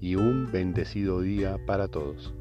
y un bendecido día para todos.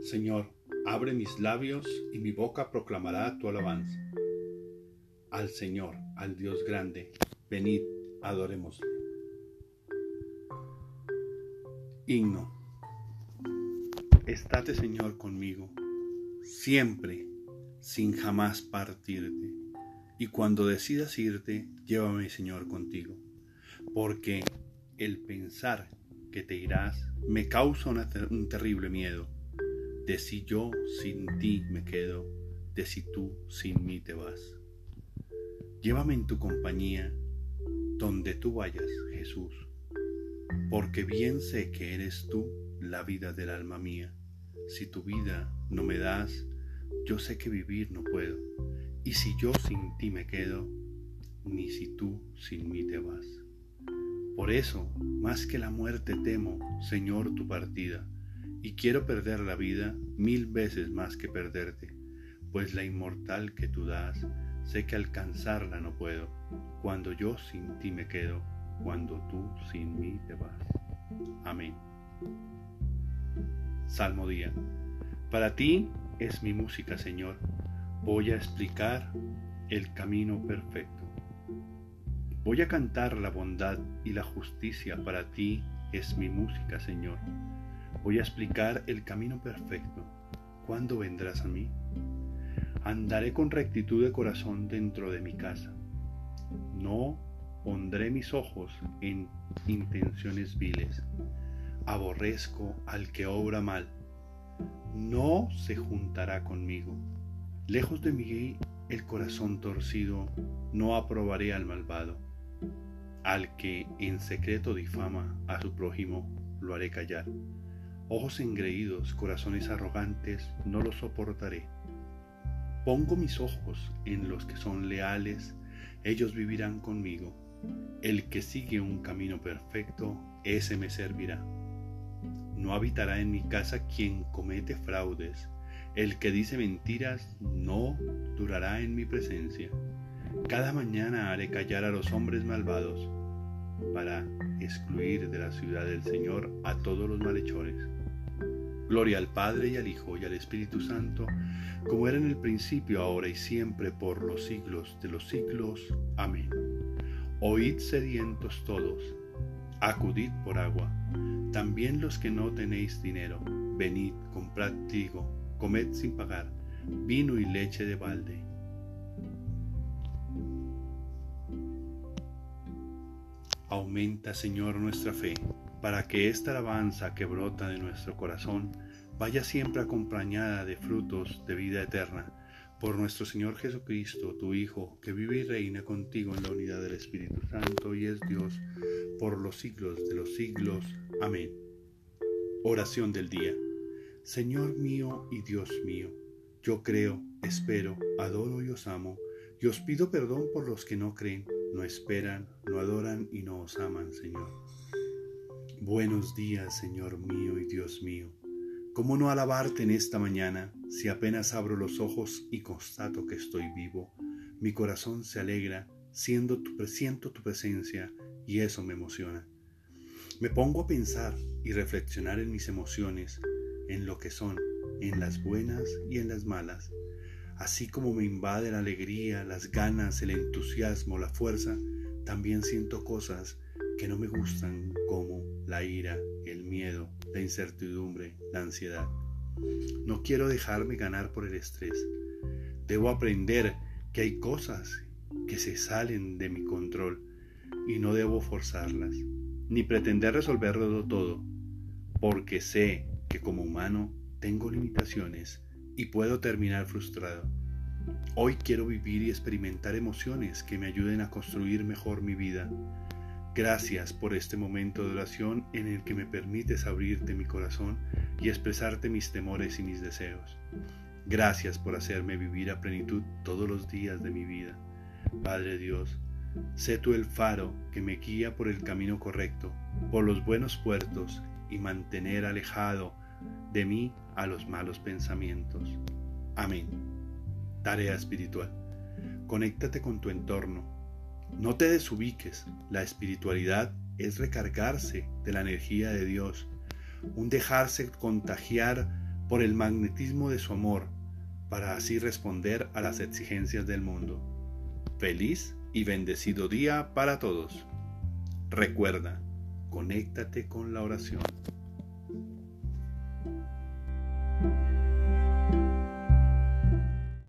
Señor, abre mis labios y mi boca proclamará tu alabanza. Al Señor, al Dios grande, venid, adoremos. Himno. Estate, Señor, conmigo, siempre, sin jamás partirte. Y cuando decidas irte, llévame, Señor, contigo. Porque el pensar que te irás me causa un terrible miedo de si yo sin ti me quedo, de si tú sin mí te vas. Llévame en tu compañía, donde tú vayas, Jesús, porque bien sé que eres tú la vida del alma mía. Si tu vida no me das, yo sé que vivir no puedo, y si yo sin ti me quedo, ni si tú sin mí te vas. Por eso, más que la muerte temo, Señor, tu partida y quiero perder la vida mil veces más que perderte, pues la inmortal que tú das, sé que alcanzarla no puedo, cuando yo sin ti me quedo, cuando tú sin mí te vas. Amén. Salmo día. Para ti es mi música, Señor. Voy a explicar el camino perfecto. Voy a cantar la bondad y la justicia. Para ti es mi música, Señor. Voy a explicar el camino perfecto. ¿Cuándo vendrás a mí? Andaré con rectitud de corazón dentro de mi casa. No pondré mis ojos en intenciones viles. Aborrezco al que obra mal. No se juntará conmigo. Lejos de mí el corazón torcido, no aprobaré al malvado. Al que en secreto difama a su prójimo, lo haré callar. Ojos engreídos, corazones arrogantes, no los soportaré. Pongo mis ojos en los que son leales, ellos vivirán conmigo. El que sigue un camino perfecto, ese me servirá. No habitará en mi casa quien comete fraudes. El que dice mentiras no durará en mi presencia. Cada mañana haré callar a los hombres malvados para excluir de la ciudad del Señor a todos los malhechores. Gloria al Padre y al Hijo y al Espíritu Santo, como era en el principio, ahora y siempre, por los siglos de los siglos. Amén. Oíd sedientos todos, acudid por agua, también los que no tenéis dinero, venid, comprad trigo, comed sin pagar, vino y leche de balde. Aumenta, Señor, nuestra fe para que esta alabanza que brota de nuestro corazón vaya siempre acompañada de frutos de vida eterna, por nuestro Señor Jesucristo, tu Hijo, que vive y reina contigo en la unidad del Espíritu Santo y es Dios por los siglos de los siglos. Amén. Oración del día. Señor mío y Dios mío, yo creo, espero, adoro y os amo, y os pido perdón por los que no creen, no esperan, no adoran y no os aman, Señor. Buenos días, Señor mío y Dios mío. ¿Cómo no alabarte en esta mañana si apenas abro los ojos y constato que estoy vivo? Mi corazón se alegra, siendo tu, siento tu presencia y eso me emociona. Me pongo a pensar y reflexionar en mis emociones, en lo que son, en las buenas y en las malas. Así como me invade la alegría, las ganas, el entusiasmo, la fuerza, también siento cosas que no me gustan como la ira, el miedo, la incertidumbre, la ansiedad. No quiero dejarme ganar por el estrés. Debo aprender que hay cosas que se salen de mi control y no debo forzarlas, ni pretender resolverlo todo, porque sé que como humano tengo limitaciones y puedo terminar frustrado. Hoy quiero vivir y experimentar emociones que me ayuden a construir mejor mi vida. Gracias por este momento de oración en el que me permites abrirte mi corazón y expresarte mis temores y mis deseos. Gracias por hacerme vivir a plenitud todos los días de mi vida. Padre Dios, sé tú el faro que me guía por el camino correcto, por los buenos puertos y mantener alejado de mí a los malos pensamientos. Amén. Tarea espiritual. Conéctate con tu entorno. No te desubiques. La espiritualidad es recargarse de la energía de Dios, un dejarse contagiar por el magnetismo de su amor, para así responder a las exigencias del mundo. Feliz y bendecido día para todos. Recuerda, conéctate con la oración.